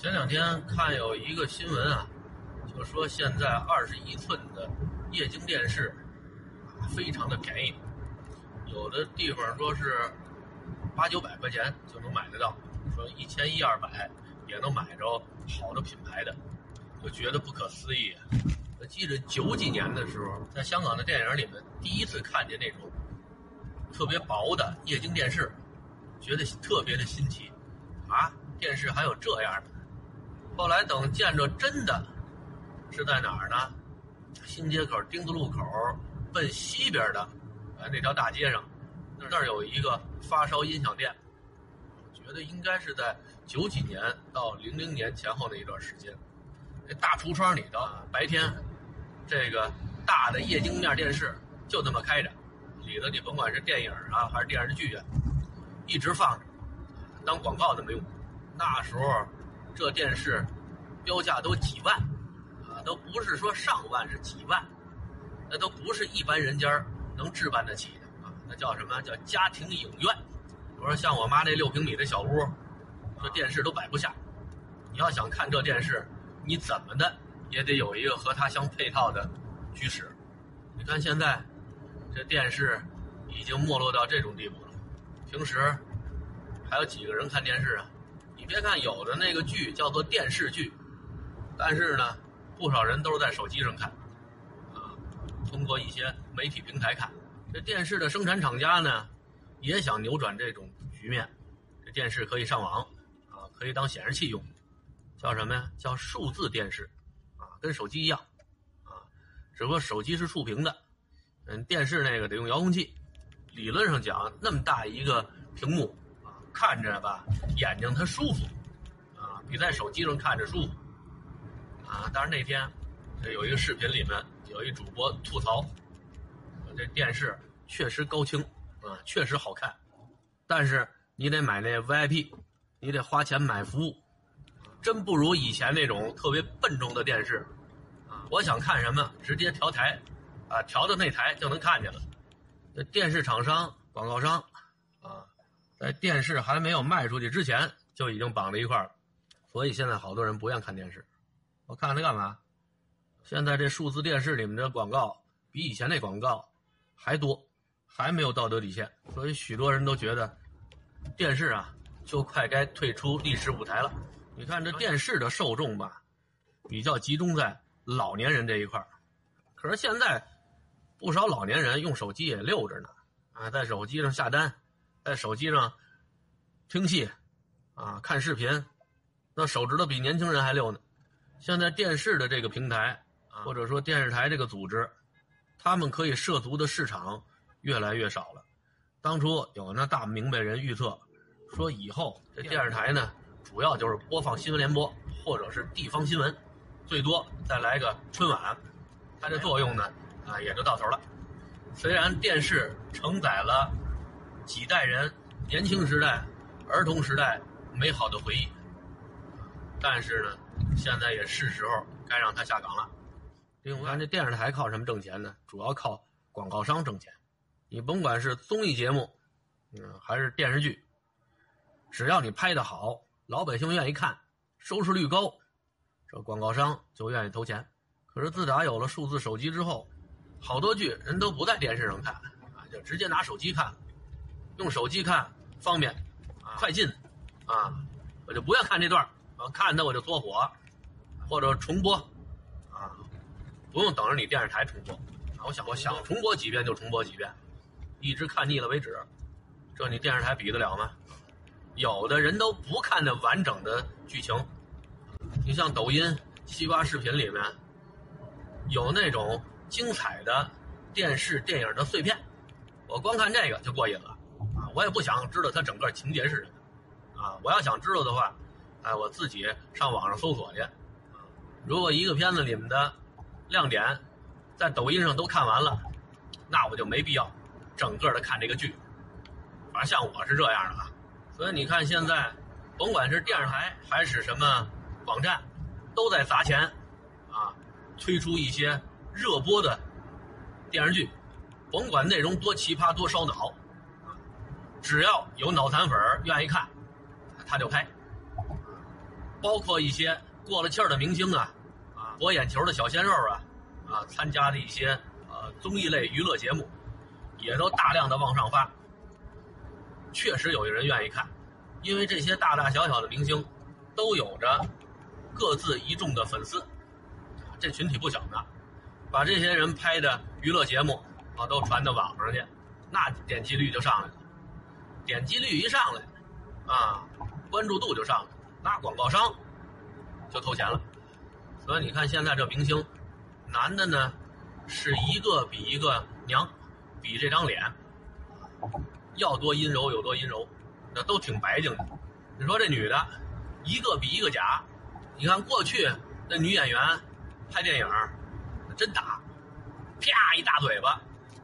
前两天看有一个新闻啊，就说现在二十一寸的液晶电视非常的便宜，有的地方说是八九百块钱就能买得到，说一千一二百也能买着好的品牌的，就觉得不可思议。我记得九几年的时候，在香港的电影里面第一次看见那种特别薄的液晶电视，觉得特别的新奇啊！电视还有这样的。后来等见着真的，是在哪儿呢？新街口丁字路口奔西边的，呃那条大街上，那儿有一个发烧音响店。觉得应该是在九几年到零零年前后的一段时间。这大橱窗里头，白天这个大的液晶面电视就这么开着，里头你甭管是电影啊还是电视剧啊，一直放着，当广告那么用。那时候。这电视标价都几万，啊，都不是说上万，是几万，那都不是一般人家能置办得起的啊。那叫什么叫家庭影院？我说像我妈那六平米的小屋，这电视都摆不下。你要想看这电视，你怎么的也得有一个和它相配套的居室。你看现在这电视已经没落到这种地步了，平时还有几个人看电视啊？你别看有的那个剧叫做电视剧，但是呢，不少人都是在手机上看，啊，通过一些媒体平台看。这电视的生产厂家呢，也想扭转这种局面。这电视可以上网，啊，可以当显示器用，叫什么呀？叫数字电视，啊，跟手机一样，啊，只不过手机是触屏的，嗯，电视那个得用遥控器。理论上讲，那么大一个屏幕。看着吧，眼睛它舒服，啊，比在手机上看着舒服，啊。但是那天，这有一个视频里面有一主播吐槽，这电视确实高清，啊，确实好看，但是你得买那 VIP，你得花钱买服务，真不如以前那种特别笨重的电视，啊，我想看什么直接调台，啊，调到那台就能看见了。这电视厂商、广告商。在电视还没有卖出去之前，就已经绑在一块儿了，所以现在好多人不愿看电视。我看它干嘛？现在这数字电视里面的广告比以前那广告还多，还没有道德底线，所以许多人都觉得电视啊就快该退出历史舞台了。你看这电视的受众吧，比较集中在老年人这一块儿，可是现在不少老年人用手机也溜着呢，啊，在手机上下单。在手机上听戏啊，看视频，那手指头比年轻人还溜呢。现在电视的这个平台，或者说电视台这个组织，他们可以涉足的市场越来越少了。当初有那大明白人预测，说以后这电视台呢，主要就是播放新闻联播或者是地方新闻，最多再来个春晚，它这作用呢，啊，也就到头了。虽然电视承载了。几代人年轻时代、儿童时代美好的回忆，但是呢，现在也是时候该让他下岗了。另外，这电视台靠什么挣钱呢？主要靠广告商挣钱。你甭管是综艺节目，嗯，还是电视剧，只要你拍的好，老百姓愿意看，收视率高，这广告商就愿意投钱。可是自打有了数字手机之后，好多剧人都不在电视上看啊，就直接拿手机看。用手机看方便，快进，啊，我就不要看这段啊，看它我就搓火，或者重播，啊，不用等着你电视台重播，啊，我想我想重播几遍就重播几遍，一直看腻了为止，这你电视台比得了吗？有的人都不看那完整的剧情，你像抖音、西瓜视频里面，有那种精彩的电视电影的碎片，我光看这个就过瘾了。我也不想知道它整个情节是什么，啊，我要想知道的话，哎，我自己上网上搜索去。啊如果一个片子里面的亮点在抖音上都看完了，那我就没必要整个的看这个剧。反正像我是这样的啊，所以你看现在，甭管是电视台还是什么网站，都在砸钱，啊，推出一些热播的电视剧，甭管内容多奇葩多烧脑。只要有脑残粉愿意看，他就拍。包括一些过了气儿的明星啊，啊，博眼球的小鲜肉啊，啊，参加的一些呃综艺类娱乐节目，也都大量的往上发。确实有人愿意看，因为这些大大小小的明星都有着各自一众的粉丝，这群体不小呢。把这些人拍的娱乐节目啊都传到网上去，那点击率就上来了。点击率一上来，啊，关注度就上来，那广告商就投钱了。所以你看现在这明星，男的呢是一个比一个娘，比这张脸。要多阴柔有多阴柔，那都挺白净的。你说这女的，一个比一个假。你看过去那女演员拍电影，真打，啪一大嘴巴，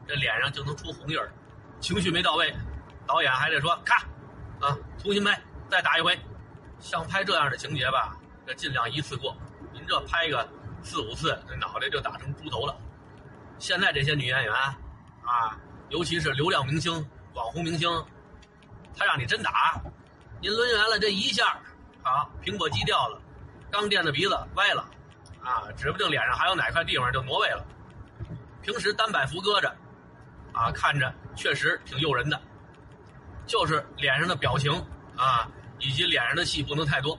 这脸上就能出红印儿，情绪没到位，导演还得说咔，啊，重新拍，再打一回。像拍这样的情节吧，这尽量一次过。您这拍个四五次，这脑袋就打成猪头了。现在这些女演员啊，尤其是流量明星。网红明星，他让你真打，您抡圆了这一下，好，苹果肌掉了，刚垫的鼻子歪了，啊，指不定脸上还有哪块地方就挪位了。平时单摆幅搁着，啊，看着确实挺诱人的，就是脸上的表情啊，以及脸上的戏不能太多，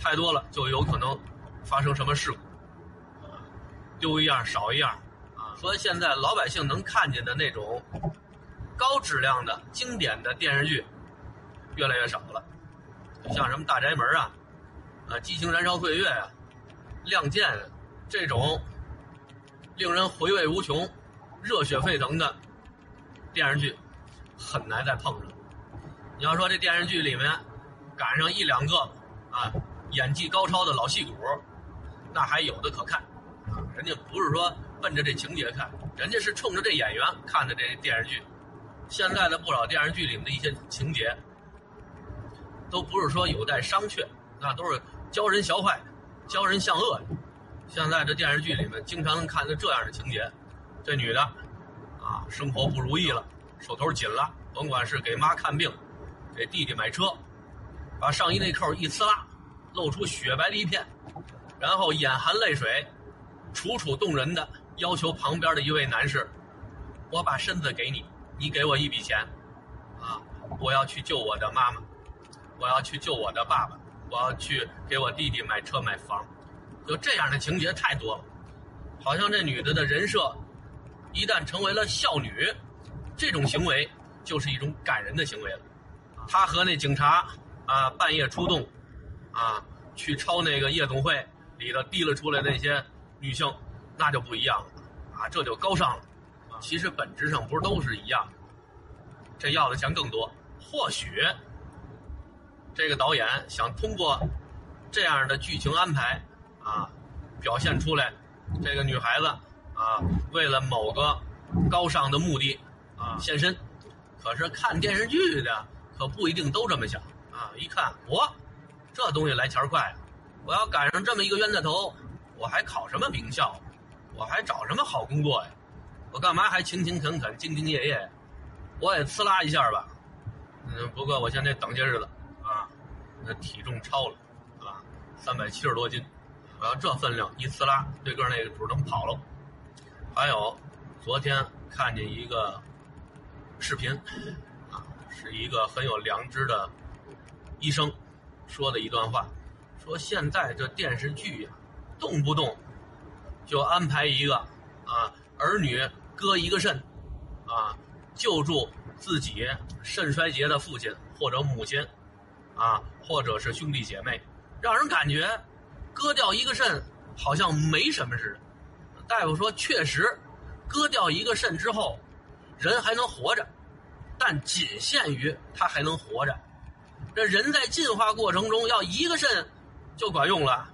太多了就有可能发生什么事故，丢一样少一样，啊，所以现在老百姓能看见的那种。高质量的经典的电视剧越来越少了，像什么《大宅门》啊，啊，《激情燃烧岁月》啊，《亮剑》这种令人回味无穷、热血沸腾的电视剧，很难再碰上。你要说这电视剧里面赶上一两个啊演技高超的老戏骨，那还有的可看啊。人家不是说奔着这情节看，人家是冲着这演员看的这电视剧。现在的不少电视剧里面的一些情节，都不是说有待商榷，那都是教人学坏、教人向恶的。现在这电视剧里面经常能看到这样的情节：这女的啊，生活不如意了，手头紧了，甭管是给妈看病，给弟弟买车，把上衣内扣一呲拉，露出雪白的一片，然后眼含泪水，楚楚动人的要求旁边的一位男士：“我把身子给你。”你给我一笔钱，啊，我要去救我的妈妈，我要去救我的爸爸，我要去给我弟弟买车买房，就这样的情节太多了，好像这女的的人设，一旦成为了孝女，这种行为就是一种感人的行为了。他和那警察啊半夜出动，啊去抄那个夜总会里头提了出来那些女性，那就不一样了，啊这就高尚了。其实本质上不是都是一样，这要的钱更多。或许这个导演想通过这样的剧情安排啊，表现出来这个女孩子啊，为了某个高尚的目的啊献身。可是看电视剧的可不一定都这么想啊！一看我这东西来钱快，我要赶上这么一个冤大头，我还考什么名校？我还找什么好工作呀？我干嘛还勤勤恳恳、兢兢业业？我也呲啦一下吧。嗯，不过我现在等些日子啊，那体重超了啊，三百七十多斤。我要这分量，一呲啦，对个那个主能跑了。还有，昨天看见一个视频，是一个很有良知的医生说的一段话，说现在这电视剧呀，动不动就安排一个啊。儿女割一个肾，啊，救助自己肾衰竭的父亲或者母亲，啊，或者是兄弟姐妹，让人感觉割掉一个肾好像没什么似的。大夫说，确实，割掉一个肾之后，人还能活着，但仅限于他还能活着。这人在进化过程中要一个肾就管用了，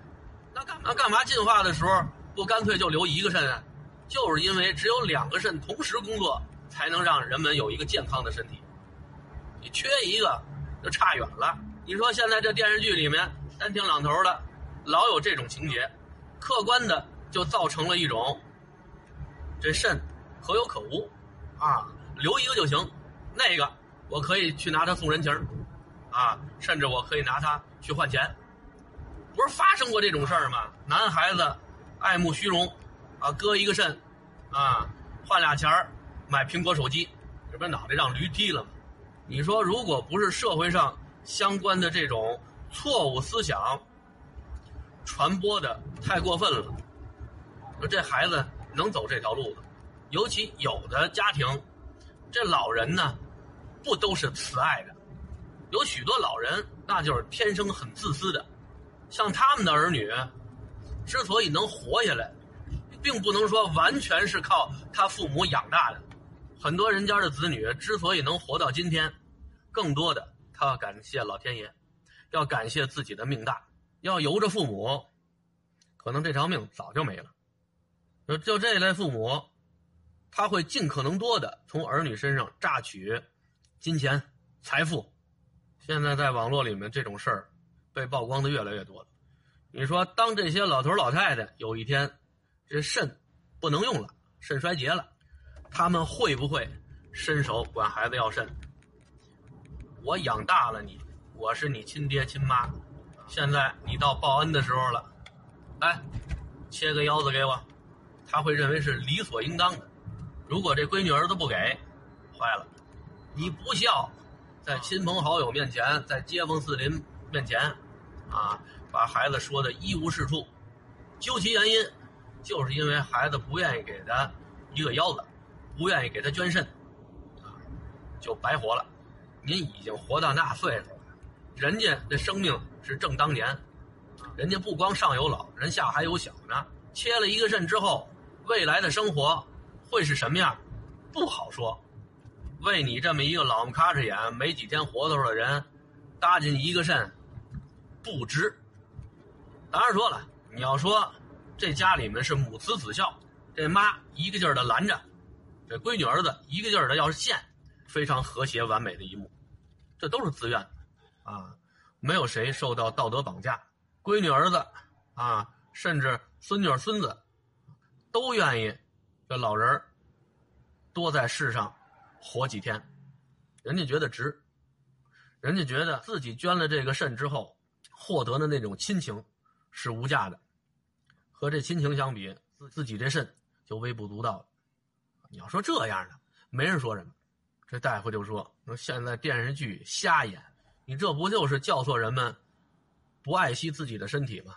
那干那干嘛进化的时候不干脆就留一个肾啊？就是因为只有两个肾同时工作，才能让人们有一个健康的身体。你缺一个，就差远了。你说现在这电视剧里面三天两头的，老有这种情节，客观的就造成了一种，这肾可有可无，啊，留一个就行，那个我可以去拿它送人情啊，甚至我可以拿它去换钱，不是发生过这种事儿吗？男孩子爱慕虚荣，啊，割一个肾，啊，换俩钱儿买苹果手机，这不是脑袋让驴踢了吗？你说，如果不是社会上相关的这种错误思想传播的太过分了，说这孩子能走这条路子？尤其有的家庭，这老人呢，不都是慈爱的，有许多老人那就是天生很自私的。像他们的儿女，之所以能活下来，并不能说完全是靠他父母养大的。很多人家的子女之所以能活到今天，更多的他要感谢老天爷，要感谢自己的命大。要由着父母，可能这条命早就没了。就就这类父母，他会尽可能多的从儿女身上榨取金钱财富。现在在网络里面这种事儿被曝光的越来越多了。你说，当这些老头老太太有一天这肾不能用了，肾衰竭了。他们会不会伸手管孩子要肾？我养大了你，我是你亲爹亲妈，现在你到报恩的时候了，来切个腰子给我，他会认为是理所应当的。如果这闺女儿子不给，坏了，你不孝，在亲朋好友面前，在街坊四邻面前，啊，把孩子说的一无是处，究其原因，就是因为孩子不愿意给他一个腰子。不愿意给他捐肾，啊，就白活了。您已经活到那岁数了，人家的生命是正当年，人家不光上有老人下还有小呢。切了一个肾之后，未来的生活会是什么样，不好说。为你这么一个老么咔哧眼、没几天活头的人，搭进一个肾，不值。当然说了，你要说这家里面是母慈子孝，这妈一个劲儿的拦着。这闺女儿子一个劲儿的要是献，非常和谐完美的一幕，这都是自愿的，啊，没有谁受到道德绑架。闺女儿子啊，甚至孙女孙子，都愿意这老人多在世上活几天，人家觉得值，人家觉得自己捐了这个肾之后，获得的那种亲情是无价的，和这亲情相比，自自己这肾就微不足道了。你要说这样的，没人说什么。这大夫就说：“说现在电视剧瞎演，你这不就是教唆人们不爱惜自己的身体吗？